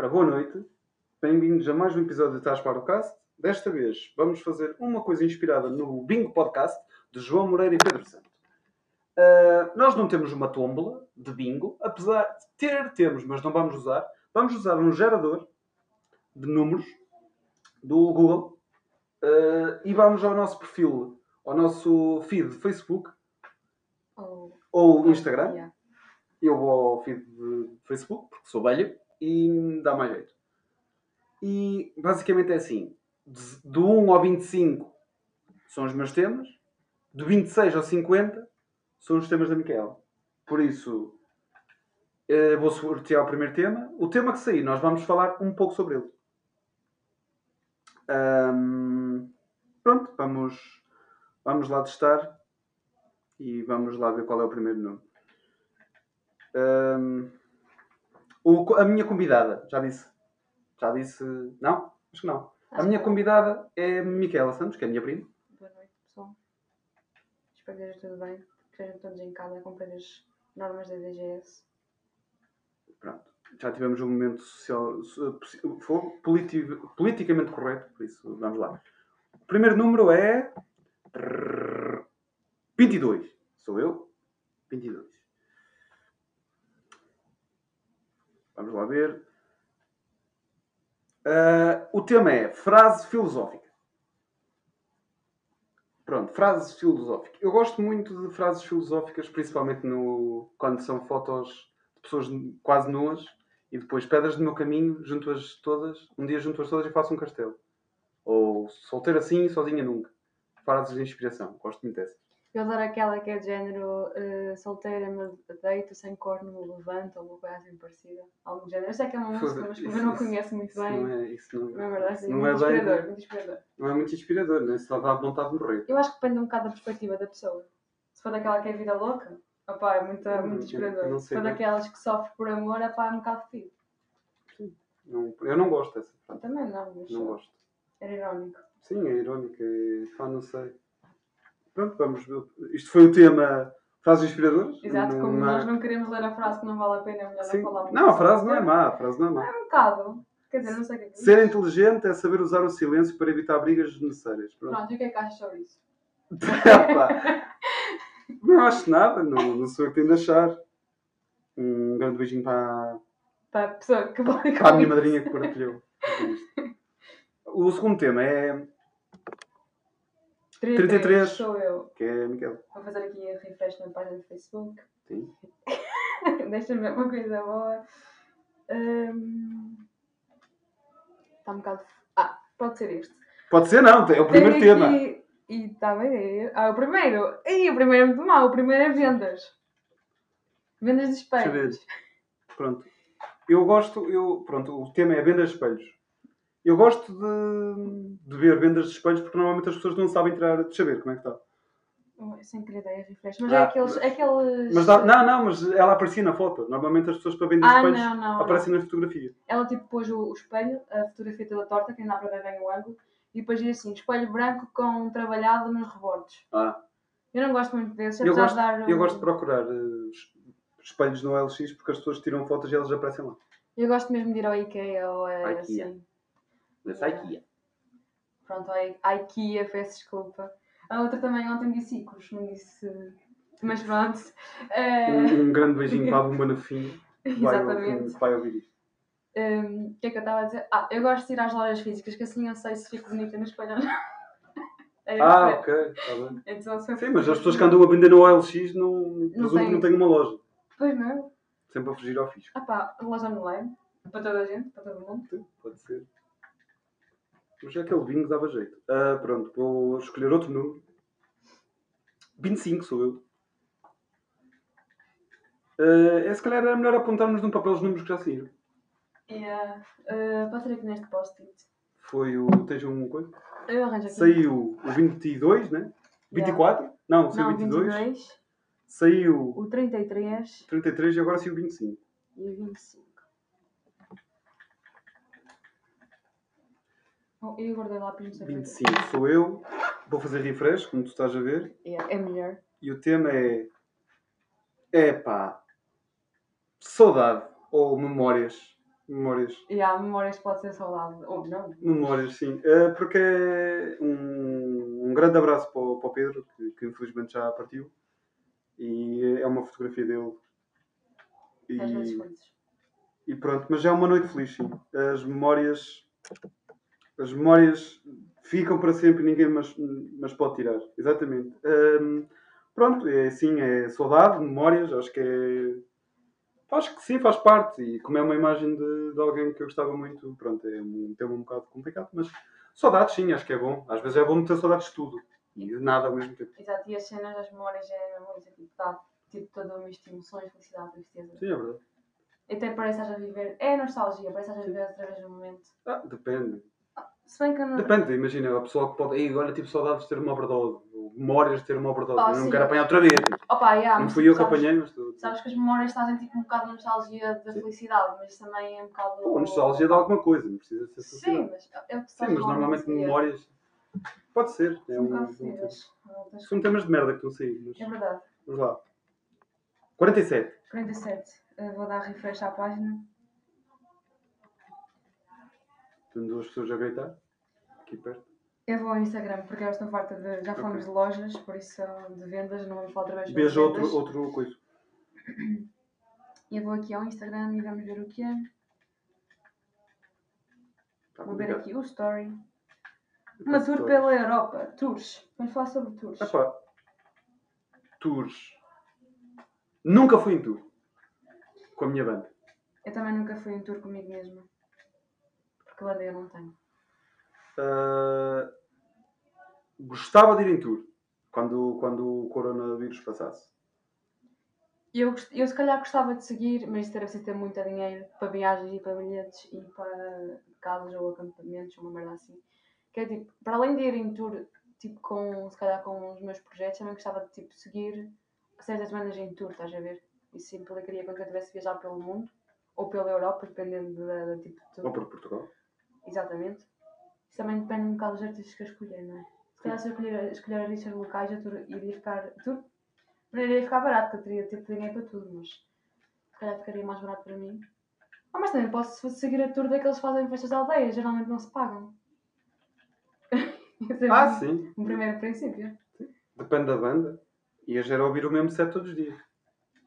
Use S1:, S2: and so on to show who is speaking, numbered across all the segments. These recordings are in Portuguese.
S1: Ora, boa noite. Bem-vindos a mais um episódio de Tás para o Cast. Desta vez vamos fazer uma coisa inspirada no Bingo Podcast de João Moreira e Pedro Santo. Uh, nós não temos uma tómbola de bingo, apesar de ter, temos, mas não vamos usar. Vamos usar um gerador de números do Google uh, e vamos ao nosso perfil, ao nosso feed de Facebook
S2: Oh,
S1: ou Instagram.
S2: yeah.
S1: Eu vou ao feed de Facebook, porque sou velho, e dá mais jeito. E basicamente é assim: do 1 ao 25 são os meus temas, do 26 ao 50 são os temas da Micaela. Por isso, eh, vou sortear o primeiro tema. O tema que sair, nós vamos falar um pouco sobre ele. Ahm, pronto, vamos, vamos lá testar e vamos lá ver qual é o primeiro nome. Ahm, o- a minha convidada, já disse. Já disse. Não? Acho que não. A
S2: Acho
S1: minha
S2: que-
S1: convidada é Micaela Santos, que é a minha prima.
S2: Boa noite, pessoal. Espero que esteja tudo bem. Que estejam todos em casa a cumprir as normas da DGS.
S1: Pronto. Já tivemos um momento social, politi- politicamente correto, por isso vamos lá. O primeiro número é. 22. Sou eu. 22. Vamos lá ver. Ah, o tema é frase filosófica. Pronto, frase filosófica. Eu gosto muito de frases filosóficas, principalmente no, quando são fotos de pessoas quase nuas e depois pedras do meu caminho, junto-as todas, um dia junto-as todas e faço um castelo. Ou solteiro assim, sozinha nunca. Frases de inspiração. Gosto muito dessas.
S2: Eu adoro aquela que é de género eh, solteira, me deito, sem corno, me levanto, ou uma coisa assim parecida. Algo do género. Eu sei que é uma música, mas como eu não conheço muito
S1: Isso
S2: bem,
S1: não é, isso não,
S2: não é verdade?
S1: isso
S2: Sim,
S1: não
S2: muito
S1: é bem-
S2: inspirador, muito inspirador.
S1: não é muito inspirador, né? Só dá vontade de morrer.
S2: Eu acho que depende um bocado da perspectiva da pessoa. Se for daquela que é vida louca, opá, é muito,
S1: Eu
S2: muito
S1: não
S2: inspirador. Se
S1: sei
S2: for
S1: bem.
S2: daquelas que sofre por amor, opá, é um bocado fedido.
S1: Não- eu não gosto dessa
S2: Eu também não, mas
S1: Não gosto.
S2: era irónico.
S1: Sim, é irónico. É... Pá, não sei. Pronto, vamos. Isto foi o tema frases inspiradoras.
S2: Exato, como
S1: Não-
S2: nós não queremos ler a frase que não vale a pena, é melhor
S1: Sim.
S2: não falar
S1: Não, a frase não é má. A frase não é má.
S2: É um bocado. Quer dizer, não sei o que é.
S1: Ser inteligente é saber usar o silêncio para evitar brigas desnecessárias. Pronto.
S2: Pronto, e o que é que achas sobre isso?
S1: Não acho nada, não, não sou eu que tenho de achar. Um grande beijinho para,
S2: Para a pessoa que
S1: para a minha madrinha que partilhou. O segundo tema é. 33.
S2: Sou eu.
S1: que é Miguel.
S2: Vou fazer aqui a refresh na página do Facebook.
S1: Sim.
S2: Deixa-me ver uma coisa boa. Hum, Está um bocado. Ah, pode ser este.
S1: Pode ser, não, é o primeiro
S2: Tenho
S1: tema.
S2: aqui- E está bem. Ah, o primeiro. Ih, o primeiro é muito mau. O primeiro é vendas. Vendas de
S1: Deixa eu ver.
S2: espelhos.
S1: Pronto. Eu gosto, eu, pronto, o tema é vendas de espelhos. Eu gosto de, de ver vendas de espelhos porque normalmente as pessoas não sabem tirar, deixa eu ver como é que está.
S2: Oh, Sem querer dar refresh. Mas
S1: Ah,
S2: é aqueles. é aqueles...
S1: Mas dá- não, não, mas ela aparecia na foto. Normalmente as pessoas para vender
S2: Ah,
S1: espelhos
S2: não, não. não.
S1: aparecem na fotografia.
S2: Ela tipo pôs o, o espelho, a fotografia toda torta, que ainda dá para ver bem o ângulo, e depois diz assim: espelho branco com trabalhado nos rebordes.
S1: Ah,
S2: Eu não gosto muito desses,
S1: eu
S2: apesar
S1: gosto,
S2: de dar.
S1: eu
S2: um-
S1: gosto de procurar eh, es- espelhos no LX porque as pessoas tiram fotos e elas aparecem lá.
S2: Eu gosto mesmo de ir ao IKEA ou a,
S1: IKEA.
S2: assim.
S1: Mas
S2: Yeah.
S1: IKEA.
S2: Pronto, a a IKEA, peço desculpa. A outra também ontem disse Icos, não disse. Mas pronto. Eh,
S1: Um, um grande beijinho para a Bumba no fim. vai-
S2: Exatamente.
S1: vai ouvir isto.
S2: Um, O que é que eu estava a dizer? Ah, eu gosto de ir às lojas físicas, que assim eu sei se fico bonita no espelho ou não. Era
S1: Ah, ok, está bem.
S2: Então,
S1: Sim, mas as pessoas que andam a vender no OLX não, presumo
S2: têm.
S1: que não têm uma loja.
S2: Pois não.
S1: Sempre a fugir ao fisco.
S2: Ah pá, loja online. Para toda a gente, para todo mundo.
S1: Sim, pode ser. Mas aquele vinho dava jeito. Ah, pronto, vou escolher outro número. 25 sou eu. Ah, é, se calhar era melhor apontarmos num papel os números que já saíram.
S2: Yeah. Uh, pode ser aqui neste post-it.
S1: Foi o. Tens um coisa?
S2: Eu arranjo aqui.
S1: Saiu o 22, né? 24? Não, saiu
S2: Não,
S1: 22.
S2: 22,
S1: Saiu
S2: o 33
S1: 33 e agora saiu 25.
S2: e o 25. Oh, eu guardei lá para não saber.
S1: 25 sou eu. Vou fazer refresh, como tu estás a ver.
S2: Yeah, é melhor.
S1: E o tema é. Epá. Saudade ou memórias Memórias.
S2: E há memórias que pode ser saudade. Ou não.
S1: Memórias, sim. Eh, porque é um, um grande abraço para o, para o Pedro, que, que infelizmente já partiu. E é uma fotografia dele. E, e pronto, mas é uma noite feliz, sim. As memórias. As memórias ficam para sempre e ninguém mas, mas pode tirar. Exatamente. Hum, pronto, é assim, é saudade, memórias, acho que é. Acho que sim, faz parte. E como é uma imagem de, de alguém que eu gostava muito, pronto, é um tema um bocado complicado, mas saudades sim, acho que é bom. Às vezes é bom ter saudades de tudo e de nada ao mesmo tempo.
S2: Exato, e as cenas das memórias é coisa tipo, dá tipo toda uma misto de emoções, felicidade, tristeza.
S1: Sim, é verdade.
S2: Até parece a viver. É nostalgia, parece a viver outra vez no momento.
S1: Ah, depende.
S2: Se bem que eu não.
S1: Depende, imagina, a pessoa que pode. Ei, olha, tipo saudades de ter uma overdose, memórias de ter uma overdose.
S2: Ah,
S1: eu não quero apanhar outra vez.
S2: Opa, yeah,
S1: não fui eu que
S2: sabes-
S1: apanhei, mas tu.
S2: Sabes que as memórias trazem tipo um bocado de nostalgia da
S1: Sim.
S2: felicidade, mas também é um bocado.
S1: Pô, nostalgia de alguma coisa, não precisa ser
S2: Sim, mas é o que
S1: Sim, mas normalmente memórias. Pode ser. É
S2: São um
S1: um, um. São temas de merda que a sair. Mas
S2: É verdade.
S1: vamos lá. 47.
S2: 47. Eu vou dar refresh à página.
S1: Tenho duas pessoas a gritar. Aqui perto.
S2: Eu vou ao Instagram porque eu estou farta de. Já falamos
S1: Ok.
S2: de lojas, por isso de vendas, não vamos falar outra vez
S1: Beijo outro, outro coisa.
S2: Eu vou aqui ao Instagram e vamos ver o que é.
S1: Tá
S2: Vou ver aqui o story.
S1: Eu
S2: Uma tour pela Europa. Tours. Vamos falar sobre tours.
S1: Epá. Tours. Nunca fui em tour. Com a minha banda.
S2: Eu também nunca fui em tour comigo mesma. Porque banda eu não tenho.
S1: Ah, gostava de ir em tour. Quando, quando o coronavírus passasse.
S2: Eu, eu se calhar gostava de seguir, mas isso deve ter muito dinheiro para viagens e para bilhetes e para casas ou acampamentos, uma merda assim. Que é tipo, para além de ir em tour, tipo, com, se calhar com os meus projetos, também gostava de tipo, seguir certas bandas em tour, estás a ver? Isso implicaria quando eu tivesse viajar pelo mundo ou pela Europa, dependendo da, da tipo de tour.
S1: Ou para Portugal.
S2: Exatamente. Isso também depende um bocado dos artistas que eu escolher, não é? Se calhar se eu escolher, escolher artistas locais, a tour iria ficar. A tour iria ficar barato, porque eu teria ter dinheiro para tudo, mas se calhar ficaria mais barato para mim. Ah, mas também posso seguir a tour daqueles que fazem festas de aldeia, geralmente não se pagam. Esse é
S1: Ah,
S2: um-
S1: sim.
S2: Um primeiro princípio.
S1: Depende da banda. Ias era ouvir o mesmo set todos os dias.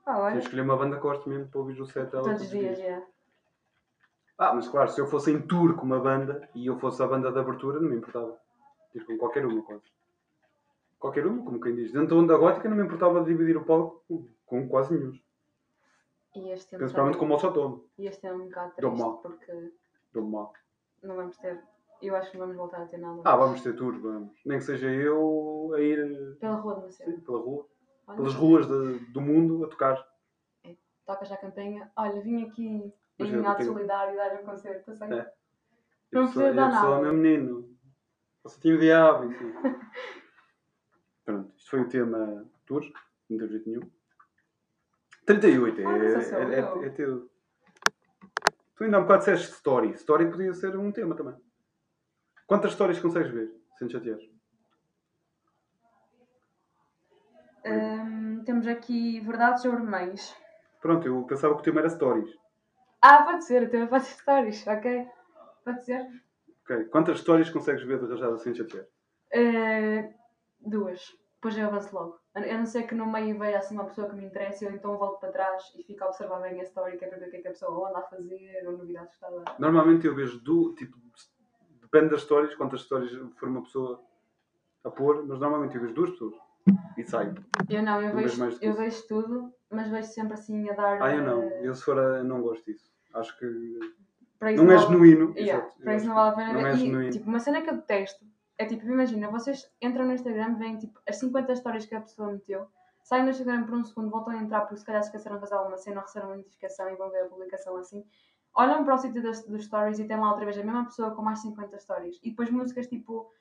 S2: Ah, olha.
S1: escolher uma banda que gosto mesmo para ouvir o set dela
S2: Todos os dias, é.
S1: Ah, mas claro, se eu fosse em tour com uma banda e eu fosse a banda de abertura, não me importava. Ir com qualquer uma, quase. Qualquer uma, como quem diz. Dentro da onda gótica não me importava de dividir o palco com, quase nenhum.
S2: E este ano
S1: Principalmente com o Molotov.
S2: E este é um bocado triste
S1: mal.
S2: porque
S1: Dou mal.
S2: não vamos ter. Eu acho que não vamos voltar a ter nada.
S1: Ah, vamos ter tour, vamos. Nem que seja eu a ir
S2: Pela rua de Macedo.
S1: sim, pela rua,
S2: Olha,
S1: pelas ruas de- do mundo a tocar.
S2: tocas à campanha, olha, vim aqui em ato
S1: tenho-
S2: solidário dar um concerto, a sério.
S1: É.
S2: Não precisa dar
S1: eu sou
S2: nada.
S1: meu menino. Você tinha o diabo. Pronto, isto foi o tema tour, não teve jeito nenhum. 38, é,
S2: Ah,
S1: é, é,
S2: eu.
S1: é teu. Tu ainda há um bocado disseste story. Story podia ser um tema também. Quantas histórias consegues ver, sem te chatear?
S2: Hum, temos aqui verdades sobre mães.
S1: Pronto, eu pensava que o tema era stories.
S2: Ah, pode ser, até pode ser stories, ok? Pode ser.
S1: Ok, quantas histórias consegues ver de rajada sem te chatear?
S2: Eh, duas. Depois eu avanço logo. A a não ser que no meio veja assim uma pessoa que me interessa, eu então volto para trás e fico a observar bem a story, que é para ver o que é que a pessoa anda a fazer, ou novidades que está a dar.
S1: Normalmente eu vejo do tipo, depende das histórias, quantas histórias for uma pessoa a pôr, mas normalmente eu vejo duas pessoas e saio.
S2: Eu não, eu vejo,
S1: do que
S2: eu vejo tudo, mas vejo sempre assim a dar.
S1: Ah, eu não.
S2: eh,
S1: Eu se for a, não gosto disso. Acho que
S2: para
S1: não é
S2: vale-
S1: genuíno.
S2: Yeah,
S1: Exato.
S2: Para isso não vale a pena
S1: Não é
S2: E,
S1: genuíno.
S2: tipo, uma cena que eu detesto é tipo, imagina, vocês entram no Instagram, veem tipo as 50 histórias que a pessoa meteu, saem no Instagram por um segundo, voltam a entrar porque se calhar esqueceram de fazer alguma cena ou receberam uma notificação e vão ver a publicação assim. Olham para o sítio das, dos stories e tem lá outra vez a mesma pessoa com mais 50 stories. E depois músicas tipo,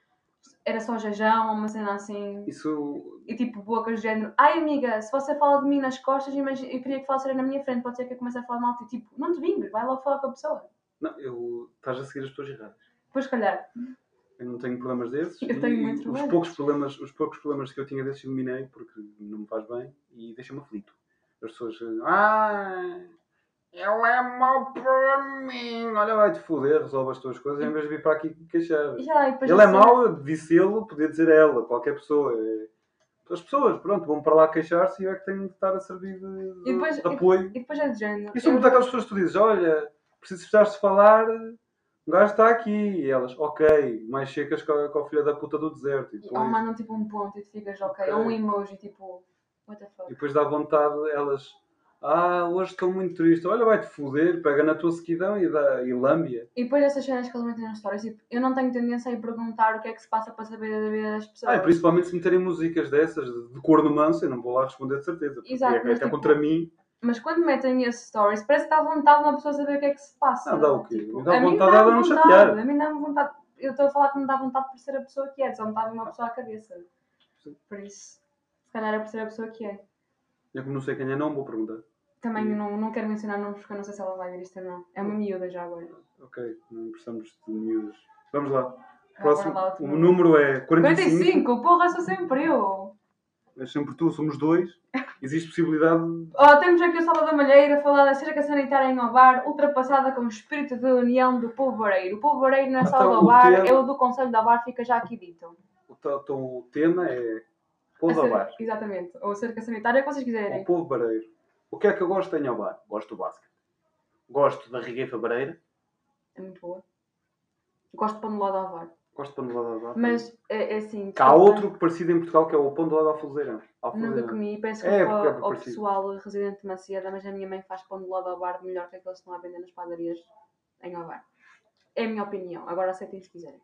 S2: era só jajão ou uma cena assim.
S1: Isso.
S2: E tipo, bocas do género, ai amiga, se você fala de mim nas costas, imagina, eu queria que falasse na minha frente, pode ser que eu comece a falar mal de ti. Tipo, não te vingues, vai logo falar com a pessoa.
S1: Não, eu. Estás a seguir as pessoas erradas.
S2: Depois, se calhar,
S1: Eu não tenho problemas desses.
S2: Eu tenho
S1: e
S2: muitos
S1: os poucos problemas, os poucos problemas que eu tinha desses eliminei porque não me faz bem e deixa-me aflito. As pessoas. Ah! Ele é mau para mim. Olha, vai-te foder, resolve as tuas coisas em vez de vir para aqui queixar.
S2: Já, e
S1: Ele é mau, eu disse ele, podia dizer ela, qualquer pessoa. É- As pessoas, pronto, vão para lá queixar-se e eu é que tenho de estar a servir de,
S2: E depois-
S1: de apoio.
S2: E depois é de género.
S1: E são muito aquelas pessoas que tu dizes, olha, preciso de falar, um gajo está aqui. E elas, ok, mais secas que a, filha da puta do deserto. E
S2: Ou
S1: depois,
S2: mandam tipo um ponto e tu ficas ok.
S1: Ok.
S2: Ou um emoji tipo. What the
S1: e
S2: fuck?
S1: depois dá vontade, elas, ah, hoje estou muito triste. Olha, vai-te foder, pega na tua sequidão e, dá, e lambia.
S2: E depois dessas cenas que eles metem nas histórias, tipo, eu não tenho tendência a ir perguntar o que é que se passa para saber da vida das pessoas.
S1: Ah, e principalmente se meterem músicas dessas, de, de corno manso, eu não vou lá responder de certeza. Porque
S2: Exato,
S1: é,
S2: mas
S1: até
S2: tipo,
S1: contra mim,
S2: Mas quando metem esses stories, parece que dá vontade uma pessoa saber o que é que se passa.
S1: Não, dá o quê?
S2: Tipo,
S1: Dá
S2: a mim
S1: vontade de não chatear.
S2: A mim dá-me vontade. Eu estou a falar que me dá vontade por ser a pessoa que é, só me vir uma pessoa à cabeça. Por isso, se calhar é por ser a pessoa que é.
S1: eu como não sei quem é, não vou perguntar.
S2: Também
S1: Sim.
S2: não, não quero mencionar nomes porque eu não sei se ela vai ver isto ou não. É uma miúda já agora.
S1: Ok, não precisamos de miúdas. Vamos lá. Próximo,
S2: vai lá
S1: o número é 45.
S2: 45, porra, sou sempre eu.
S1: É sempre tu, somos dois. Existe possibilidade.
S2: Oh, temos aqui o Salvador Malheiro a falar da cerca sanitária em Ovar, ultrapassada com o espírito de união do povo vareiro. O povo vareiro não é só
S1: Então,
S2: do
S1: o
S2: Ovar,
S1: tema-
S2: é o do Conselho de Ovar, fica já aqui dito.
S1: O, então, o tema é Povo Bar.
S2: Exatamente. Ou cerca sanitária, o que vocês
S1: O
S2: quiserem.
S1: povo bareiro. O que é que eu gosto em Bar? Gosto do basquete. Gosto da rigueifa bareira.
S2: É muito boa. Gosto de pão de lado ao Ovar.
S1: Gosto de panelada de bar.
S2: Mas é, é assim.
S1: Há outro parecido em Portugal que é o pão de lado alfozeira.
S2: Nunca comi, peço
S1: É,
S2: desculpa
S1: é
S2: ao
S1: parecido.
S2: pessoal residente de Macedo, mas a minha mãe faz pão de lado ao bar melhor que aqueles que estão a vender nas padarias em Ovar. É a minha opinião. Agora aceitem se quiserem.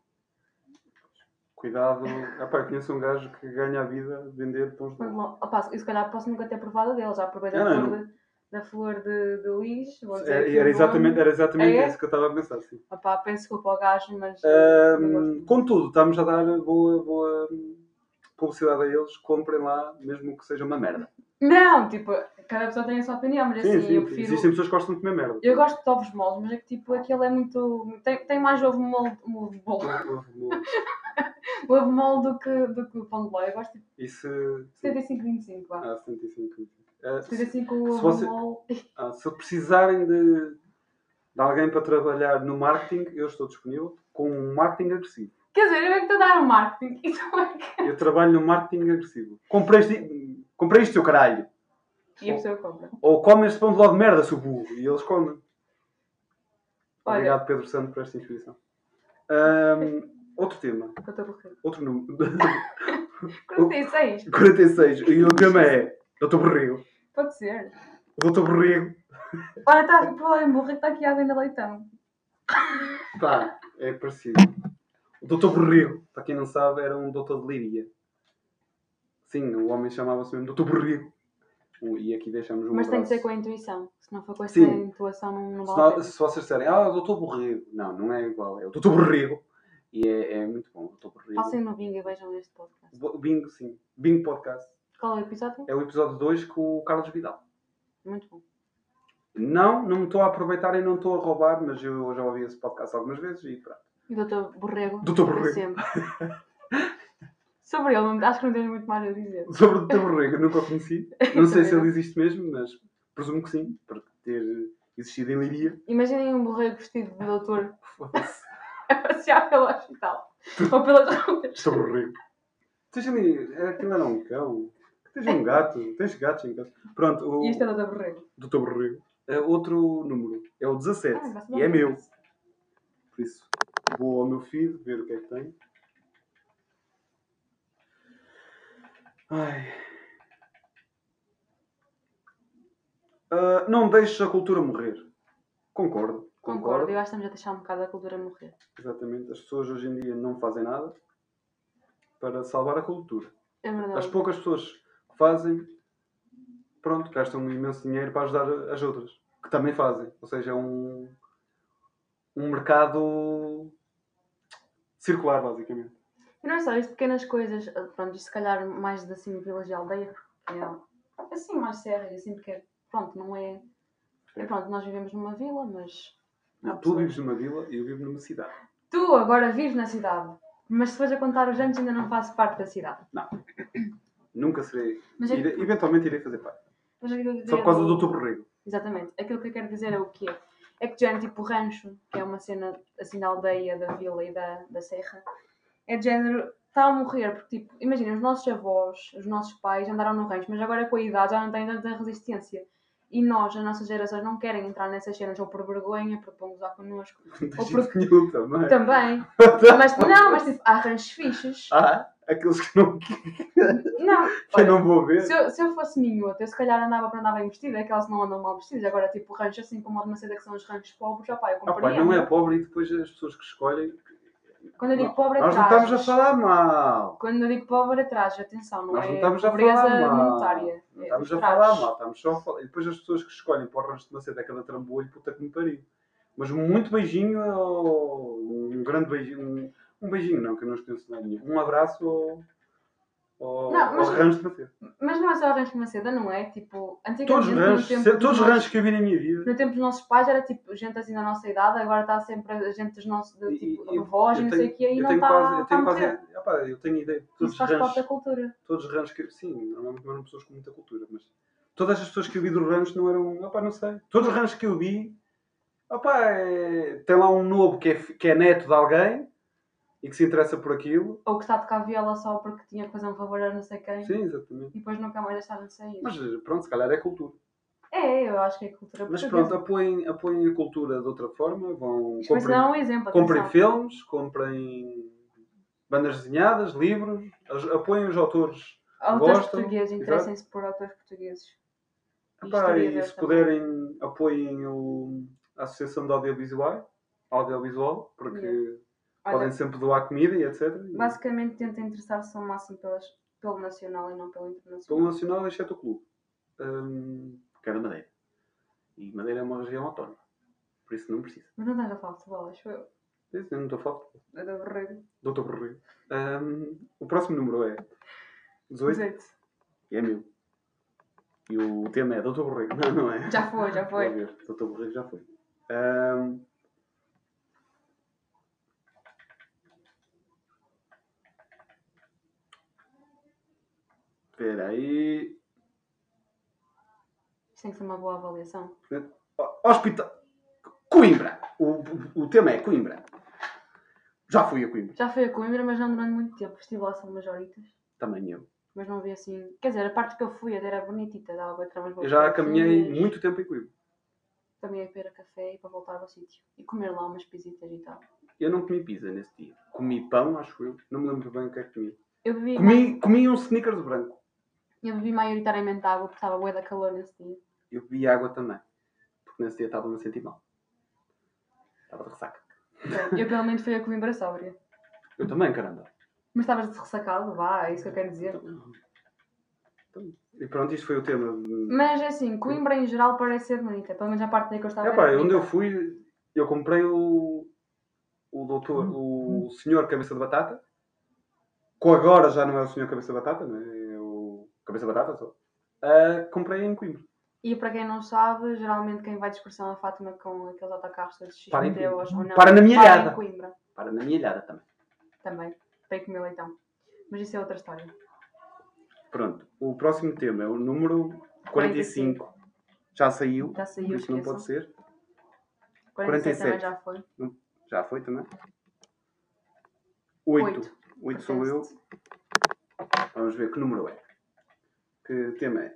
S1: Cuidado. Epá, eu conheço um gajo que ganha a vida a vender pães de
S2: Opa, eu se calhar posso nunca ter provado dele, já provei da
S1: Não, não,
S2: flor, de, da flor de, de Lis. Vou dizer
S1: Era,
S2: aqui o
S1: era exatamente,
S2: nome.
S1: era exatamente
S2: É?
S1: isso que eu estava a pensar. Sim.
S2: Opá, peço desculpa ao gajo, mas. não
S1: Ahm,
S2: gosto.
S1: contudo, estamos a dar boa, boa publicidade a eles. Comprem lá, mesmo que seja uma merda.
S2: Não, tipo, cada pessoa tem a sua opinião, mas
S1: Sim,
S2: assim,
S1: sim.
S2: eu prefiro.
S1: Existem pessoas que gostam de comer merda.
S2: Eu gosto de ovos moles, mas é que tipo, aquele é muito. Tem, tem mais ovo mole, ovo mole, ovo mole do que, do que o pão de ló. Eu gosto de
S1: Isso.
S2: 75-25, vá.
S1: Ah, 75. Ah, se,
S2: 75 o
S1: se
S2: ovo
S1: você- ah, se precisarem de, de alguém para trabalhar no marketing, eu estou disponível com um marketing agressivo.
S2: Quer dizer, eu é que estou a dar um marketing. É.
S1: Eu trabalho no marketing agressivo. Comprei isto, comprei seu caralho.
S2: E a pessoa compra.
S1: Ou come este pão de ló de merda, seu burro. E eles comem.
S2: Olha.
S1: Obrigado, Pedro Santo, por esta inscrição. Ahm, outro tema.
S2: Eu estou.
S1: Outro número.
S2: 46.
S1: 46. E o tema é Doutor Borrego.
S2: Pode ser.
S1: O Doutor Borrego.
S2: Olha, está por lá em que está aqui a venda leitão.
S1: Pá, é parecido. O Doutor Borrego, para quem não sabe, era um doutor de Líria. Sim, o homem chamava-se mesmo Doutor Borrego. E aqui deixamos um
S2: Mas tem que
S1: abraço.
S2: ser com a intuição. Se não for com essa
S1: Sim.
S2: intuação, não, não
S1: Se,
S2: vale
S1: não-
S2: pena.
S1: se vocês disserem, ah, Doutor Borrego. Não, não é igual. É o Doutor Borrego. E é, é muito bom, o Doutor Borrego.
S2: Passem no bingo e vejam este podcast.
S1: Bo- Bingo, sim. Bingo Podcast.
S2: Qual é o episódio?
S1: É o episódio 2 com o Carlos Vidal.
S2: Muito bom.
S1: Não, não me estou a aproveitar e não estou a roubar, mas eu já ouvi esse podcast algumas vezes e pronto.
S2: E o Dr. Borrego.
S1: Dr.
S2: para
S1: Borrego.
S2: Sempre. Sobre ele, não- acho que não tens muito mais a dizer.
S1: Sobre o Dr. Borrego, eu nunca o conheci. Não sei se ele existe mesmo, mas presumo que sim, por ter existido em Liria.
S2: Imaginem um borrego vestido de doutor
S1: Foda-se.
S2: A passear pelo hospital. Ou pelas ruas.
S1: Dr. Borrego. Tens ali, é, aquilo era um cão. Tens um gato, tens gatos em casa. Pronto, o
S2: E este é o Dr. Borrego.
S1: Dr. Borrego. É outro número, é o 17
S2: Ah,
S1: e é
S2: dar
S1: meu. Por isso, vou ao meu feed ver o que é que tem. Ai. Ah, não deixes a cultura morrer. Concordo.
S2: Concordo, eu acho que estamos a deixar um bocado a cultura morrer.
S1: Exatamente. As pessoas hoje em dia não fazem nada para salvar a cultura.
S2: É verdade.
S1: As poucas pessoas que fazem, pronto, gastam um imenso dinheiro para ajudar as outras, que também fazem. Ou seja, é um, um mercado circular, basicamente.
S2: E não é só isto, pequenas coisas, pronto, isto se calhar mais de assim vilas e aldeias, porque é assim mais serra, assim porque pronto, não é. é pronto, nós vivemos numa vila, mas.
S1: Não, tu vives numa vila e eu vivo numa cidade.
S2: Tu agora vives na cidade, mas se fores a contar os anos ainda não faço parte da cidade.
S1: Nunca serei.
S2: Mas é que-
S1: eventualmente irei fazer parte.
S2: Mas é que eu
S1: Só por causa do Dr. Borrego.
S2: Exatamente. Aquilo que eu quero dizer é o quê? É que género tipo rancho, que é uma cena assim da aldeia, da vila e da, da serra, é de género, está a morrer, porque tipo, imagina, os nossos avós, os nossos pais andaram no rancho, mas agora com a idade já não têm tanta resistência. E nós, as nossas gerações, não querem entrar nessas cenas ou por vergonha, porque vão gozar connosco. Ou porque-
S1: nenhum também.
S2: Também. Mas não, mas tipo, há ranchos fixes.
S1: Ah, aqueles que não,
S2: Não,
S1: eu
S2: olha,
S1: não vou ver.
S2: se eu, se eu fosse minhota, eu se calhar andava para andar bem vestida, aquelas que não andam mal vestidas. Agora, tipo, rancho assim como a de Maceda, que são os ranchos pobres, já pá, eu
S1: Ah, pá,
S2: compreendo.
S1: não é pobre e depois as pessoas que escolhem.
S2: Quando eu digo pobre, é
S1: Nós não estamos a falar mal.
S2: Quando eu digo pobre, é trajes, atenção, não
S1: Nós
S2: é
S1: não estamos a
S2: pobreza
S1: falar mal.
S2: monetária.
S1: Não
S2: é
S1: estamos
S2: os
S1: a falar mal, estamos só a falar. E depois as pessoas que escolhem para o rancho de Macedo é cada trambolho, puta que me pariu. Mas muito beijinho, ou um grande beijinho, um, um beijinho não, que eu não conheço nada nenhum. Um abraço ao,
S2: Não, mas-
S1: ao rancho de Macedo.
S2: Mas não é só o rancho de Maceda, não é? Tipo, antigamente,
S1: Todos os ranchos,
S2: tempo
S1: se-
S2: dos
S1: todos os
S2: nossos-
S1: ranchos que eu vi na minha vida.
S2: No tempo dos nossos pais era tipo gente assim da nossa idade, agora está sempre a gente dos nossos, de, tipo,
S1: e-
S2: avós e não sei o que,
S1: eu
S2: não
S1: tenho
S2: está
S1: quase, eu tenho quase, epá, eu tenho ideia. Todos
S2: Isso faz parte da
S1: ranchos,
S2: cultura.
S1: todos os ranchos que eu, sim, normalmente eram pessoas com muita cultura, mas todas as pessoas que eu vi do rancho não eram, opá, não sei. Todos os ranchos que eu vi, opá, é- tem lá um novo que é, que é neto de alguém e que se interessa por aquilo.
S2: Ou que está a tocar viola só porque tinha que fazer um favor a não sei quem.
S1: Sim, exatamente.
S2: E depois nunca mais deixaram de sair.
S1: Mas pronto, se calhar é cultura.
S2: É, eu acho que é cultura
S1: Mas pronto, apoiem, apoiem a cultura de outra forma, vão
S2: ser
S1: comprem,
S2: um exemplo.
S1: comprem
S2: atenção.
S1: filmes, comprem bandas desenhadas, livros, apoiem os autores
S2: Autores
S1: gostam,
S2: portugueses, interessem-se por autores portugueses. E
S1: Epá, e se
S2: também.
S1: puderem, apoiem o, a Associação de Audiovisual, audiovisual porque
S2: Yeah. Olha,
S1: podem sempre doar comida e etc.
S2: Basicamente tenta interessar-se ao máximo pelas, pelo nacional e não pelo
S1: Pelo
S2: internacional.
S1: nacional, exceto o clube, hum, que é da Madeira. E Madeira é uma região autónoma, por isso não precisa.
S2: Mas não estás a falar de futebol, acho eu.
S1: Isso eu não estou a falar.
S2: É da Borrego.
S1: Doutor Borrego. Hum, o próximo número é 18
S2: 18.
S1: e é meu. E o tema é Doutor Borrego. Não, não é.
S2: Já foi, já foi.
S1: Doutor Borrego já foi. Hum, Espera aí.
S2: Isto tem que ser uma boa avaliação.
S1: Ho- Hospital. Coimbra. O, o, o tema é Coimbra. Já fui a Coimbra.
S2: Já fui a Coimbra, mas não durante muito tempo. Estive lá só umas horitas.
S1: Também eu.
S2: Mas não vi assim. Quer dizer, a parte que eu fui até era bonitita, dava para umas
S1: Eu já caminhei muito tempo em Coimbra.
S2: Ia beber café e para voltar ao sítio. E comer lá umas pisitas e tal.
S1: Eu não comi pizza nesse dia. Comi pão, acho eu. Não me lembro bem o que é que comi.
S2: Eu bebi,
S1: Comi, comi um sneakers branco.
S2: Eu bebi maioritariamente água porque estava bué da calor nesse dia.
S1: Eu bebi água também. Porque nesse dia estava-me a sentir mal. Estava de ressaca.
S2: Bem, eu pelo menos fui a Coimbra sóbria.
S1: Eu também, caramba.
S2: Mas estavas de ressacado, vá, é isso que eu quero dizer.
S1: Então, E pronto, isto foi o tema.
S2: Mas assim, Coimbra em geral parece ser bonita. Pelo menos a parte daí que eu estava
S1: É pá, onde eu fui, eu comprei o, o doutor, o senhor Cabeça de Batata, que agora já não é o senhor Cabeça de Batata, não é? É Cabeça Batata só. Ah, comprei em Coimbra.
S2: E para quem não sabe, geralmente quem vai de excursão a Fátima com aqueles autocarros todos de
S1: Para em
S2: 60 euros ou não.
S1: Para na minha
S2: para Coimbra
S1: Para na minha ilhada também.
S2: também. Para comer leitão. Mas isso é outra história.
S1: Pronto, o próximo tema é o número 45. Já saiu,
S2: Já saiu,
S1: isso não pode ser.
S2: 47 também
S1: 47.
S2: já foi.
S1: Já foi também. 8.
S2: Oito.
S1: 8 sou eu. Vamos ver que número é. Que tema é?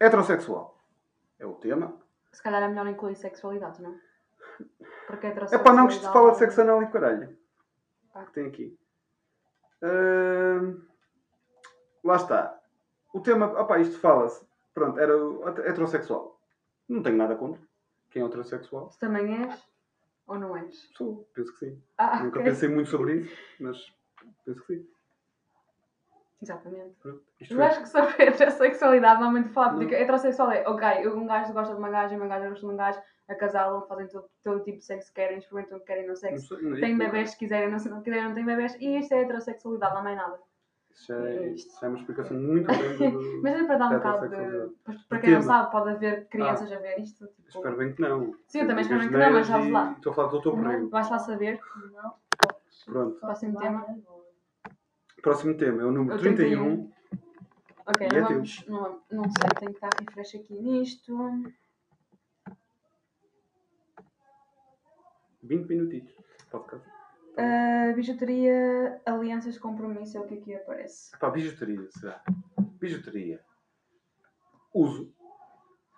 S1: Heterossexual. É o tema.
S2: Se calhar é melhor incluir sexualidade, não? Porque é
S1: É para não que se fala de sexo anal e caralho. Ah, que tem aqui. Ahn, lá está. O tema. Opá, isto fala-se. Pronto, era heterossexual. Não tenho nada contra. Quem é heterossexual?
S2: Se também és ou não és?
S1: Sou. Penso que sim.
S2: Ah,
S1: Nunca
S2: ok.
S1: pensei muito sobre isso, mas penso que sim.
S2: Exatamente.
S1: Pronto. Isto
S2: Eu
S1: foi-
S2: acho que sobre heterossexualidade normalmente falar,
S1: Não.
S2: porque heterossexual é, ok, um gajo gosta de uma gaja, uma gaja gosta de um gajo, acasalam, fazem todo, todo tipo de sexo que querem, experimentam o que querem no
S1: não
S2: sexo,
S1: não
S2: têm bebês se quiserem, não, se não quiserem, não têm bebês, e isto é heterossexualidade, não é mais nada.
S1: Isso já é,
S2: É
S1: isso já é uma explicação muito grande do...
S2: Mas é para dar um bocado de. Para quem não sabe, pode haver crianças a ver isto. Tipo,
S1: Espero bem que não.
S2: Sim, eu também espero bem que não, mas vamos lá.
S1: Estou a falar do Doutor Borrego.
S2: vais lá saber.
S1: Pronto.
S2: Próximo tema.
S1: Próximo tema é o número
S2: O
S1: 31.
S2: Ok,
S1: E é
S2: não,
S1: teu.
S2: vamos, não, não sei, tenho que dar refresh aqui nisto.
S1: 20 minutinhos. Podcast.
S2: Ah, bijuteria, alianças compromisso é o que aqui aparece.
S1: Pá, bijuteria, será? Bijuteria. Uso.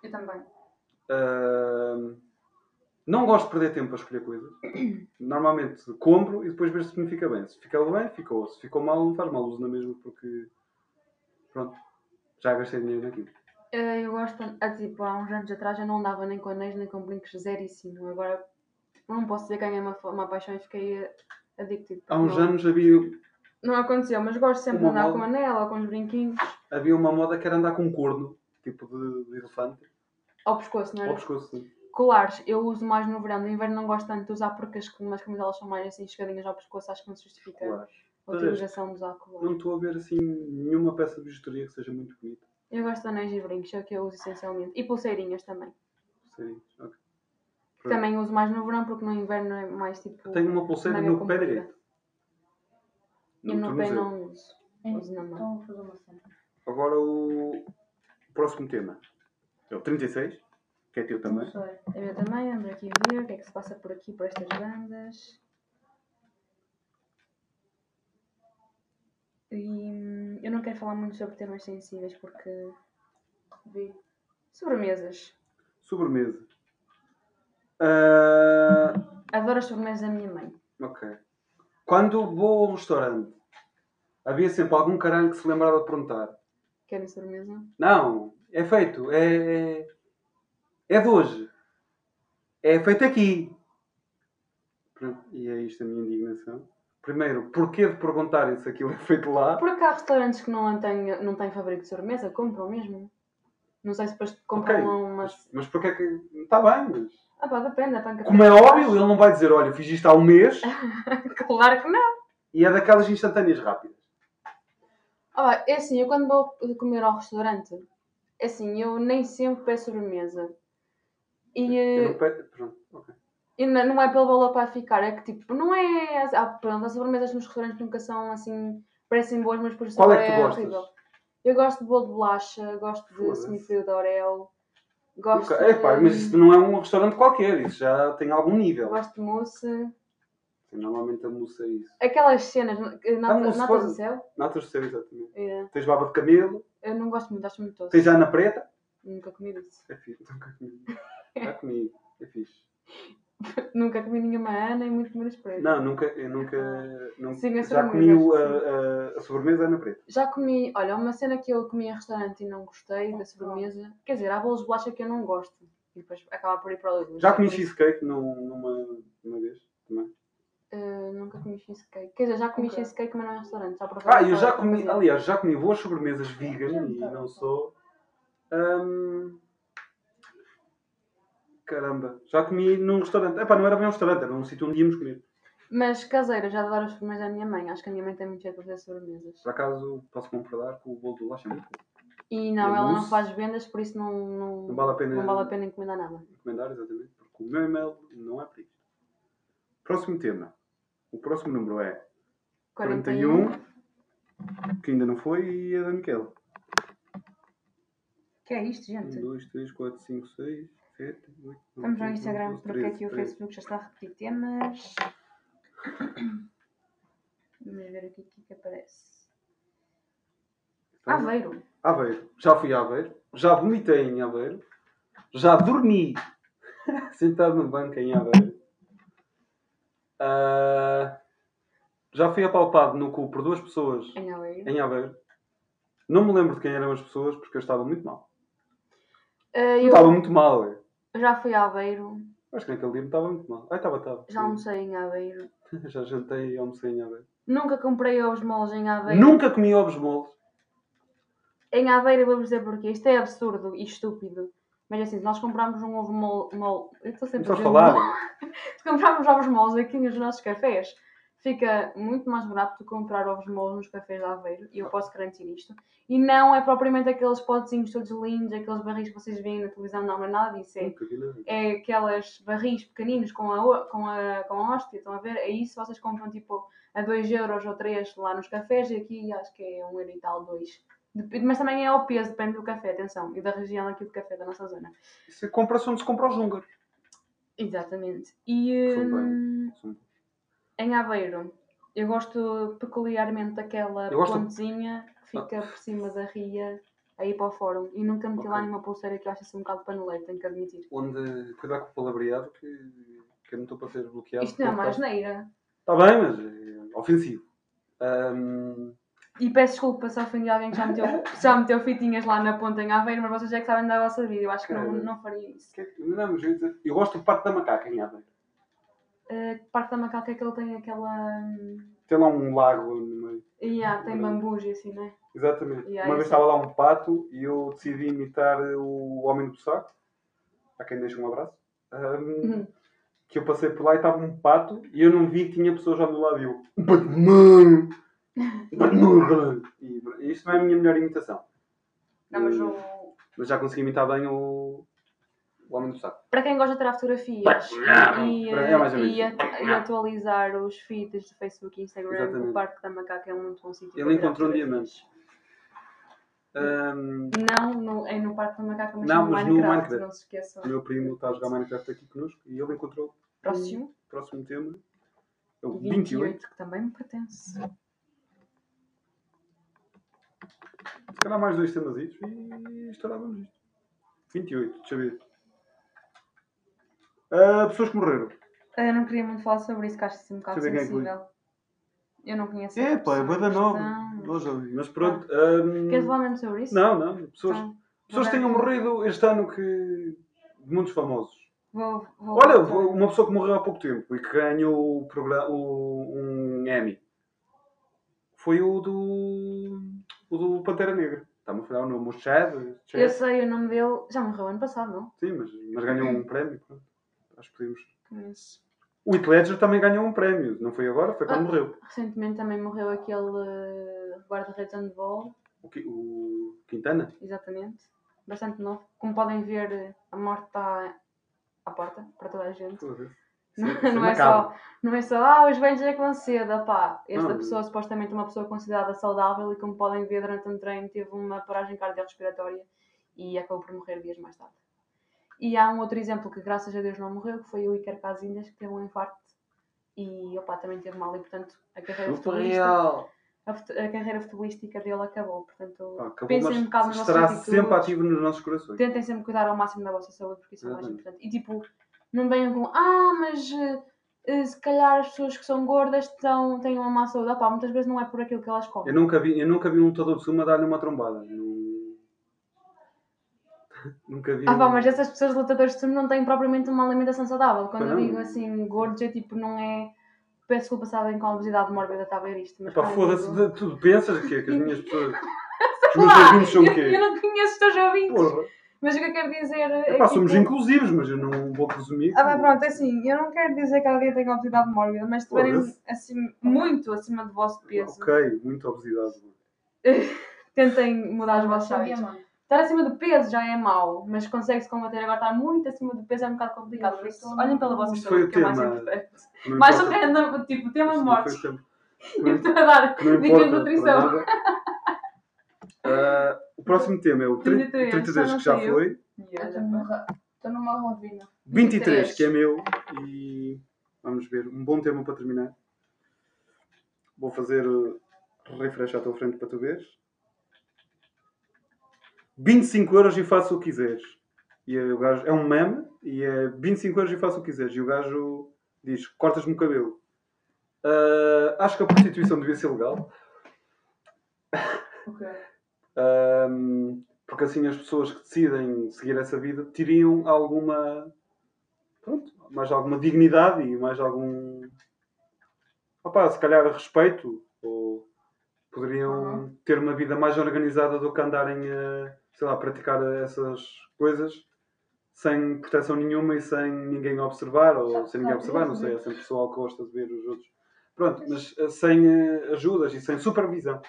S2: Eu também.
S1: Ahm, não gosto de perder tempo a escolher coisas. Normalmente compro e depois vejo se me fica bem. Se ficou bem, ficou. Se ficou mal, não faz mal. Uso na mesma porque. Pronto. Já gastei dinheiro naquilo.
S2: Ah, eu gosto, ah, tipo, há uns anos atrás eu não andava nem com anéis nem com brincos zeríssimo. Agora tipo, não posso dizer que ganhei uma, uma paixão e fiquei addicted.
S1: Há uns
S2: não,
S1: anos havia,
S2: Não aconteceu, mas gosto sempre de andar
S1: moda.
S2: com anel ou com os brinquinhos.
S1: havia uma moda que era andar com um corno, tipo de, de elefante,
S2: Ao pescoço, não é?
S1: ao pescoço. sim.
S2: Colares, eu uso mais no verão. No inverno não gosto tanto de usar porque as, como as camisolas são mais assim chegadinhas ao pescoço, acho que não se justifica
S1: Claro.
S2: a utilização de usar colares.
S1: Não estou a ver assim nenhuma peça de bijuteria que seja muito bonita.
S2: Eu gosto de anéis e brincos, é o que eu uso essencialmente. E pulseirinhas também.
S1: Sim, ok.
S2: Que também uso mais no verão porque no inverno é mais tipo.
S1: Tenho uma pulseira no pé direito.
S2: E no pé não uso. Uso na mão.
S3: Então vou fazer uma cena.
S1: Agora o... o próximo tema é o 36, que é teu também.
S3: Não sei.
S2: Eu também ando aqui a ver o que é que se passa por aqui, por estas bandas. E hum, eu não quero falar muito sobre temas sensíveis porque. Vi. Sobremesas.
S1: Sobremesa. Ah,
S2: Adoro as sobremesas da minha mãe.
S1: ok. Quando vou a um restaurante, havia sempre algum caralho que se lembrava de perguntar.
S2: Querem sobremesa?
S1: Não, é feito, é, é, é de hoje. É feito aqui. Pronto, e é isto a minha indignação. Primeiro, porquê de perguntarem se aquilo é feito lá?
S2: Porque há restaurantes que não têm, não têm fabrico de sobremesa, compram mesmo. Não sei se depois compram
S1: Ok,
S2: uma.
S1: mas, mas porquê que. Está bem, mas.
S2: Ah pá, depende, é panca
S1: Como é óbvio, ele não vai dizer, olha, fiz isto há um mês
S2: Claro que não.
S1: e é daquelas instantâneas rápidas.
S2: Ah, pá, é assim, eu quando vou comer ao restaurante, é assim, eu nem sempre peço sobremesa. E,
S1: Eu
S2: eh,
S1: não Pronto,
S2: e não não é pelo valor para ficar, é que tipo, não é. Ah, pronto, as sobremesas nos restaurantes nunca são assim, parecem boas, mas depois o
S1: Qual é que tu gostas?
S2: horrível. Eu gosto de bolo de bolacha, gosto de semifrio de Oreo, gosto
S1: Ok, epá,
S2: de.
S1: mas isso não é um restaurante qualquer, isso já tem algum nível.
S2: Gosto de mousse.
S1: Normalmente a mousse é isso.
S2: Aquelas cenas,
S1: mousse
S2: natas
S1: pode-
S2: do céu,
S1: Natas de céu, exatamente.
S2: é,
S1: Tens baba de camelo,
S2: eu não gosto muito, acho muito doce.
S1: tens Ana Preta.
S2: Nunca comi isso.
S1: É fixe, nunca comi. Já comi, é fixe.
S2: Nunca comi nenhuma Ana e muito menos preto.
S1: Não, nunca, eu nunca, nunca
S2: Sim,
S1: já comi o- a, a, a sobremesa Ana Preta.
S2: Já comi, olha, uma cena que eu comi em restaurante e não gostei da sobremesa. Quer dizer, há bolos de bolacha que eu não gosto. E depois acaba por ir para o livro.
S1: Já comi cheesecake num- numa, numa vez também.
S2: Uh, nunca comi cheesecake. Quer dizer, já comi
S3: Ok.
S2: cheesecake, mas não em restaurante. Só para
S1: Ah, eu já comi, aliás, já comi boas sobremesas vegan e não sou. Hum, caramba, já comi num restaurante. Epá, não era bem um restaurante, era um sítio onde íamos comer.
S2: Mas caseira, já adoro as sobremesas da minha mãe. Acho que a minha mãe tem muito jeito para fazer sobremesas.
S1: Por acaso posso concordar com o bolo do lacha é muito bom.
S2: E não,
S1: E
S2: ela não faz vendas, por isso não, não,
S1: Não vale a pena-
S2: não vale a pena encomendar nada.
S1: Recomendar, exatamente, porque o meu e-mail não é para isto. Próximo tema. O próximo número é 41,
S2: 41.
S1: que ainda não foi, e é da Miquela.
S2: Que é isto,
S1: 1,
S2: gente?
S1: 2, 3, 4, 5, 6, 7, 8,
S2: Estamos no Instagram porque aqui o Facebook já está a repetir temas. Vamos ver aqui o que é que aparece. Aveiro.
S1: Aveiro. Já fui a Aveiro. Já vomitei em Aveiro. Já dormi sentado no banco em Aveiro. Ah, já fui apalpado no cu por duas pessoas
S2: Em Aveiro.
S1: em Aveiro. Não me lembro de quem eram as pessoas porque eu estava muito mal. Eu
S2: eu
S1: estava muito mal. É.
S2: já fui a Aveiro.
S1: Acho que naquele dia estava muito mal. Ah, estava, estava.
S2: Já almocei em Aveiro.
S1: Já jantei e almocei em Aveiro.
S2: Nunca comprei ovos moles em Aveiro.
S1: Nunca comi ovos moles.
S2: Em Aveiro, eu vou-vos dizer porquê. Isto é absurdo e estúpido. Mas assim, se nós comprarmos um ovo mole. mole eu estou sempre
S1: Não
S2: a
S1: falar.
S2: Se comprarmos ovos moles aqui nos nossos cafés, fica muito mais barato do que comprar ovos moles nos cafés de Aveiro. E eu posso garantir isto. E não é propriamente aqueles potezinhos todos lindos, aqueles barris que vocês veem na televisão. Não, é nada disso. É, é aquelas barris pequeninos com a, com, a, com a hóstia. Estão a ver? É isso. Vocês compram tipo a 2 euros ou 3 lá nos cafés. E aqui acho que é 1 um euro e tal, 2. Dep- Mas também é ao peso, depende do café, atenção, e da região aqui do café da nossa zona.
S1: É compra-se onde se compra os húngaros.
S2: Exatamente. E
S1: São bem.
S2: hum, em Aveiro, eu gosto peculiarmente daquela
S1: Eu gosto-
S2: pontezinha que fica por cima da ria aí para o fórum. E nunca meti lá
S1: Ok.
S2: nenhuma pulseira que eu acho assim um bocado paneleiro, tenho que admitir.
S1: Onde cuidar com o palavreado que, que eu não estou para ser bloqueado.
S2: Isto não é uma asneira.
S1: Está bem, mas é ofensivo. Ahm,
S2: E peço desculpa se ofendi alguém que já meteu, já meteu fitinhas lá na ponta em Aveiro, mas vocês é que sabem da vossa vida. Eu acho que não,
S1: Cara.
S2: não faria isso.
S1: que é que- não, mas eu, ia dizer- eu gosto do Parque da Macaca em Aveiro.
S2: Uh, Parque da Macaca é que ele tem aquela. hum,
S1: Tem lá um lago no meio.
S2: Yeah, tem bambus e assim, não é?
S1: Exatamente.
S2: Yeah,
S1: Uma vez
S2: é.
S1: estava lá um pato e eu decidi imitar o Homem do Saco. A quem deixa um abraço. Ahm,
S2: Uhum.
S1: que eu passei por lá e estava um pato e eu não vi que tinha pessoas ao meu lado e eu. Batman! Batman! E isto não é a minha melhor imitação.
S2: Não, mas
S1: Eh,
S2: o-
S1: mas já consegui imitar bem o, o Homem do Saco.
S2: Para quem gosta de tirar fotografias e,
S1: É menos
S2: e, e atualizar os feeds de Facebook e Instagram,
S1: Exatamente.
S2: o Parque da Macaca é um muito bom sítio.
S1: Ele encontrou um
S2: fotografias.
S1: Ahm,
S2: Não no, é no Parque da Macaca, mas
S1: Não,
S2: no
S1: mas no
S2: Minecraft,
S1: Minecraft.
S2: não se esqueçam.
S1: o meu primo está a jogar Minecraft aqui connosco e ele encontrou
S2: Próximo,
S1: o próximo tema. É o
S2: 28,
S1: 28.
S2: que também me pertence.
S1: Se calhar mais dois temas e estourávamos isto. 28, deixa eu ver. Ah, pessoas que morreram.
S2: Eu não queria muito falar sobre isso, que acho isso um bocado
S1: Deixa é
S2: sensível. Eu não conheço
S1: É, pá, é
S2: em
S1: nova.
S2: mas-
S1: pronto. ahm,
S2: Queres falar mesmo sobre isso?
S1: Não, não. Pessoas,
S2: Então,
S1: pessoas que tenham morrido este ano que. muitos famosos.
S2: Vou, vou
S1: Olha,
S2: voltar.
S1: uma pessoa que morreu há pouco tempo e que ganhou o programa, o, um Emmy foi o do. o do Pantera Negra. Está-me a falar o nome, o Chad. Chad.
S2: Eu sei o nome dele, já morreu ano passado, não?
S1: Sim, mas, mas ganhou um prémio. Pronto. Acho que podemos.
S2: Conheço.
S1: O Heath Ledger também ganhou um prémio. Não foi agora, foi quando
S2: Ah.
S1: morreu.
S2: Recentemente também morreu aquele eh, guarda-redes de handball,
S1: O, Qui- o Quintana?
S2: exatamente. Bastante novo. Como podem ver, eh, a morte está à porta para toda a gente.
S1: Foda-se.
S2: Não,
S1: é- isso
S2: não é só, não é só, ah, os velhos é que vão cedo, pá. Esta
S1: Não.
S2: pessoa, supostamente uma pessoa considerada saudável e como podem ver durante um treino teve uma paragem cardiorrespiratória e acabou por morrer dias mais tarde. E há um outro exemplo que graças a Deus não morreu, que foi o Iker Casillas, que teve um infarto e opa, também teve mal e portanto a carreira futebolística, a, a carreira futebolística dele acabou. Portanto,
S1: acabou,
S2: pensem um bocado
S1: mas
S2: nas
S1: estará
S2: atitudes.
S1: sempre ativo nos nossos corações.
S2: tentem sempre cuidar ao máximo da vossa saúde, porque isso é mais importante. E tipo, não venham com, ah, mas eh, eh, se calhar as pessoas que são gordas tão, têm uma má saúde. Pá, muitas vezes não é por aquilo que elas comem.
S1: Eu nunca vi, eu nunca vi um lutador de suma dar-lhe uma trombada. Nunca vi.
S2: Ah, pá, mas essas pessoas lutadores de sumo não têm propriamente uma alimentação saudável. Quando eu digo assim, gordos, é tipo, não é. Peço desculpa se alguém com obesidade mórbida está a ver isto. Mas quando
S1: foda-se, de- tu pensas que, é que as minhas pessoas. Os meus
S2: Lá,
S1: ouvintes são o
S2: eu,
S1: quê?
S2: eu não conheço os teus ouvintes.
S1: Porra.
S2: Mas o que eu quero dizer é.
S1: Epá,
S2: que,
S1: somos
S2: tipo,
S1: inclusivos, mas eu não vou presumir.
S2: Ah, mas pronto, é assim, eu não quero dizer que alguém tenha obesidade mórbida, mas se estiverem assim, muito acima do vosso peso,
S1: Ok, muita obesidade.
S2: tentem mudar os vossos hábitos. Estar acima do peso já é mau, mas consegue-se combater. Agora estar muito acima do peso é um bocado complicado. Por isso, olhem pela vossa saúde,
S1: o
S2: que é mais
S1: tema.
S2: importante. Mais um random, tipo, tema
S1: não foi
S2: mortes.
S1: o.
S2: Eu estou a dar dicas de
S1: importa.
S2: nutrição.
S1: Ah, o próximo tema é o 30,
S2: 33,
S1: 33,
S2: já
S1: que já
S2: saiu.
S1: foi.
S3: Estou numa- rovina.
S1: 23, que é meu. E vamos ver, um bom tema para terminar. Vou fazer uh, refresh à tua frente para tu veres. 25 euros e faço o que quiseres. E o gajo, é um meme e é 25 euros e faço o que quiseres. E o gajo diz: cortas-me o cabelo. Ah, acho que a prostituição devia ser legal.
S3: Ok.
S1: Ahm, porque assim as pessoas que decidem seguir essa vida teriam alguma pronto, mais alguma dignidade e mais algum opá, se calhar respeito ou poderiam
S3: Uhum.
S1: ter uma vida mais organizada do que andarem a sei lá, praticar essas coisas sem proteção nenhuma e sem ninguém observar ou sem ninguém observar, não sei, é? sempre pessoal que gosta de ver os outros. Pronto, mas eh, sem eh, ajudas e sem supervisão.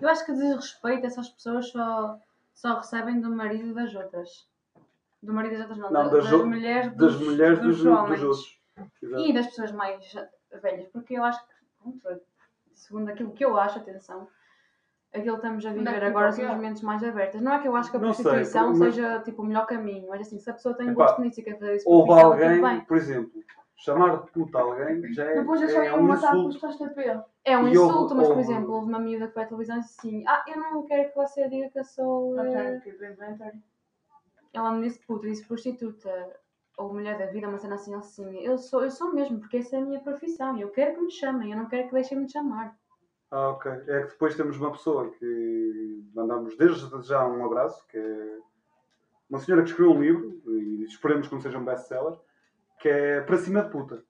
S2: Eu acho que desrespeito essas pessoas só, só recebem do marido das outras. Do marido das outras, não,
S1: Não,
S2: da-
S1: das
S2: das, mulheres
S1: das
S2: dos,
S1: mulheres dos,
S2: dos homens. E das pessoas mais velhas, porque eu acho que, segundo aquilo que eu acho, atenção, aquilo que estamos a
S3: é
S2: viver
S3: que
S2: agora são os
S3: quê?
S2: momentos mais abertos. Não é que eu acho que a
S1: Não sei,
S2: prostituição
S1: mas-
S2: seja tipo, o melhor caminho, mas assim, se a pessoa tem
S1: Epá,
S2: gosto nisso e quer fazer isso
S1: Houve
S2: tudo
S1: alguém,
S2: bem.
S1: por exemplo, chamar de puta alguém já é,
S3: Depois eu só
S1: é
S3: ia
S1: um insulto.
S3: os TP.
S2: É um
S1: E houve-
S2: insulto, mas por
S1: houve-
S2: exemplo, houve uma miúda que foi à televisão e disse assim: Ah, eu não quero que você diga que eu sou.
S3: inventory.
S2: Ela me disse puta, disse prostituta ou mulher da vida, uma cena assim assim. Eu sou, eu sou mesmo, porque essa é a minha profissão. e Eu quero que me chamem, eu não quero que deixem-me de chamar.
S1: Ah, ok. É que depois temos uma pessoa que mandamos desde já um abraço, que é uma senhora que escreveu um livro, e esperemos que não seja um best-seller, que é Para Cima de Puta.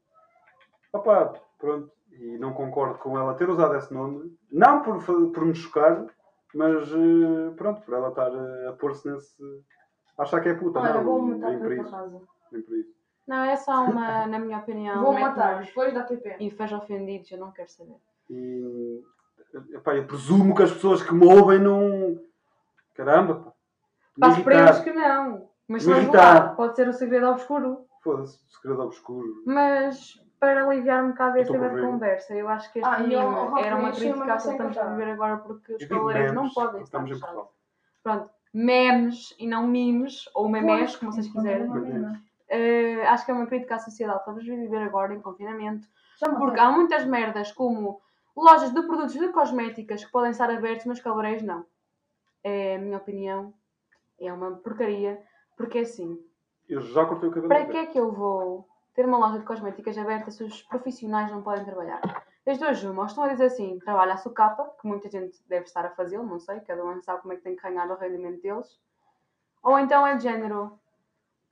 S1: Opa, pronto. E não concordo com ela ter usado esse nome, não por, por me chocar, mas eh, pronto, por ela estar eh, a pôr-se nesse. achar que é puta.
S3: Olha,
S1: não,
S3: vou
S1: nem por
S3: por
S1: isso.
S3: casa.
S1: Nem por isso.
S2: Não, é só uma, na minha opinião.
S3: Vou matar, depois da TP.
S2: E fez ofendidos, eu não quero saber.
S1: E epá, eu presumo que as pessoas que me ouvem não. Caramba, pá.
S2: Passo para eles que não. Mas se pode ser o segredo obscuro.
S1: Foda-se, segredo obscuro.
S2: Mas para aliviar um bocado este
S1: Estou
S2: tipo conversa, eu acho que este
S3: Ah, Rafa,
S2: era uma crítica que estamos a viver agora porque os cabeleireiros não podem estar
S1: estamos em
S2: fechados.
S1: Portugal.
S2: Pronto, memes e não memes, ou memes, como vocês quiserem. Eh, acho que é uma crítica à sociedade que estamos a viver agora em confinamento. Porque há muitas merdas como lojas de produtos de cosméticas que podem estar abertos, mas cabeleireiros não. É a minha opinião. É uma porcaria. Porque é assim,
S1: Eu já cortei o cabelo.
S2: para que é que eu vou ter uma loja de cosméticas aberta se os profissionais não podem trabalhar? As duas uma, ou estão a dizer assim, trabalha a sucapa, que muita gente deve estar a fazê-lo, não sei, cada um sabe como é que tem que ganhar o rendimento deles. Ou então é de género,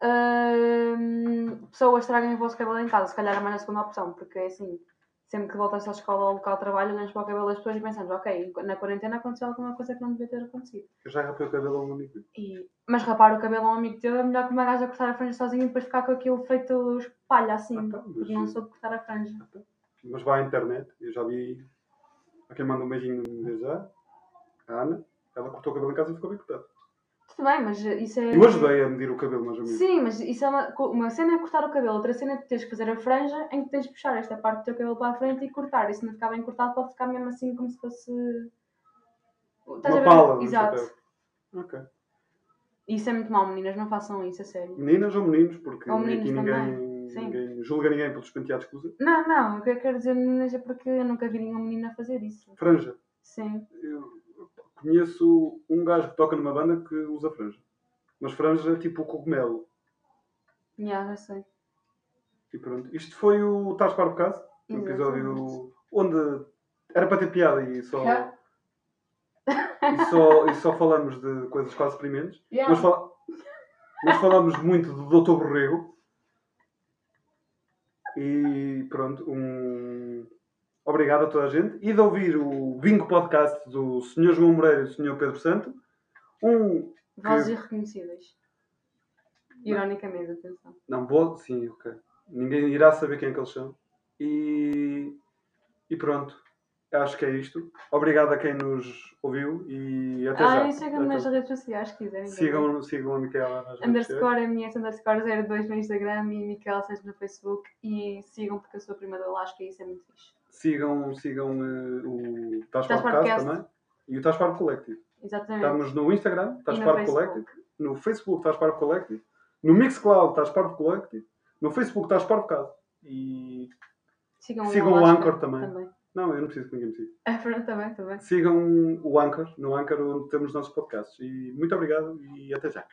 S2: hum, pessoas tragam o vosso cabelo em casa, se calhar é mais a segunda opção, porque é assim, sempre que voltas à escola ou ao local de trabalho, olhamos para o cabelo das pessoas e pensamos, ok, na quarentena aconteceu alguma coisa que não devia ter acontecido.
S1: Eu já rapei o cabelo a um amigo. meu.
S2: E- Mas rapar o cabelo a um amigo teu é melhor que uma gaja cortar a franja sozinha e depois ficar com aquilo feito espalha assim.
S1: Ah, tá, mas-
S2: porque não soube cortar a franja.
S1: Mas vai à internet, eu já vi. A quem manda um beijinho desde já, a Ana, ela cortou o cabelo em casa e ficou bem cortado.
S2: Tudo bem, mas isso é.
S1: Eu ajudei a medir o cabelo, mais ou menos.
S2: Sim, mas isso é uma, uma cena é cortar o cabelo, outra cena é teres que fazer a franja em que tens de puxar esta parte do teu cabelo para a frente e cortar. E se não ficar bem cortado, pode ficar mesmo assim como se fosse. Estás
S1: Uma pala
S2: Exato.
S1: chapéu. Ok.
S2: Isso é muito mau, meninas, não façam isso, a sério.
S1: Meninas ou meninos, porque
S2: Ou meninos
S1: aqui
S2: também,
S1: ninguém,
S2: sim.
S1: ninguém julga ninguém pelos penteados que usa.
S2: Não, não, o que eu quero dizer meninas é porque eu nunca vi nenhum menino a fazer isso.
S1: Franja.
S2: Sim.
S1: Eu conheço um gajo que toca numa banda que usa franja. Mas franja é tipo o cogumelo.
S2: Já, já sei.
S1: E pronto. Isto foi o Estás para o caso? Um episódio onde era para ter piada e só,
S3: Já.
S1: e só, e só falamos de coisas quase experimentos.
S3: Yeah.
S1: Mas, fal- mas falamos muito do Dr. Borrego. E pronto, um... obrigado a toda a gente. E de ouvir o Bingo Podcast do Sr. João Moreira e do Sr. Pedro Santo. Um.
S2: Vozes
S1: que-
S2: irreconhecíveis. Ironicamente, atenção.
S1: Não vou. Sim, ok. Ninguém irá saber quem é que eles são. E. E pronto. Acho que é isto. Obrigado a quem nos ouviu e até já.
S2: Ah, e sigam-me nas redes sociais se quiserem.
S1: Sigam, sigam a Micaela nas redes sociais.
S2: Underscore MS underscore 02 no Instagram e Micaela 6 no Facebook. E sigam porque eu sou a prima da Lasca e isso é muito fixe.
S1: Sigam, sigam eh, o Taspar Podcast também e o Taspar Collective.
S2: Exatamente.
S1: Estamos no Instagram,
S2: Facebook.
S1: Collective, no Facebook Taspar Collective, no Mixcloud Taspar Collective, no Facebook Taspar Podcast e
S2: Sigam,
S1: sigam o Anchor também. não, eu não preciso que ninguém me siga.
S2: É, pronto, também, também.
S1: Sigam o Anchor, no Anchor onde temos os nossos podcasts. E muito obrigado e até já.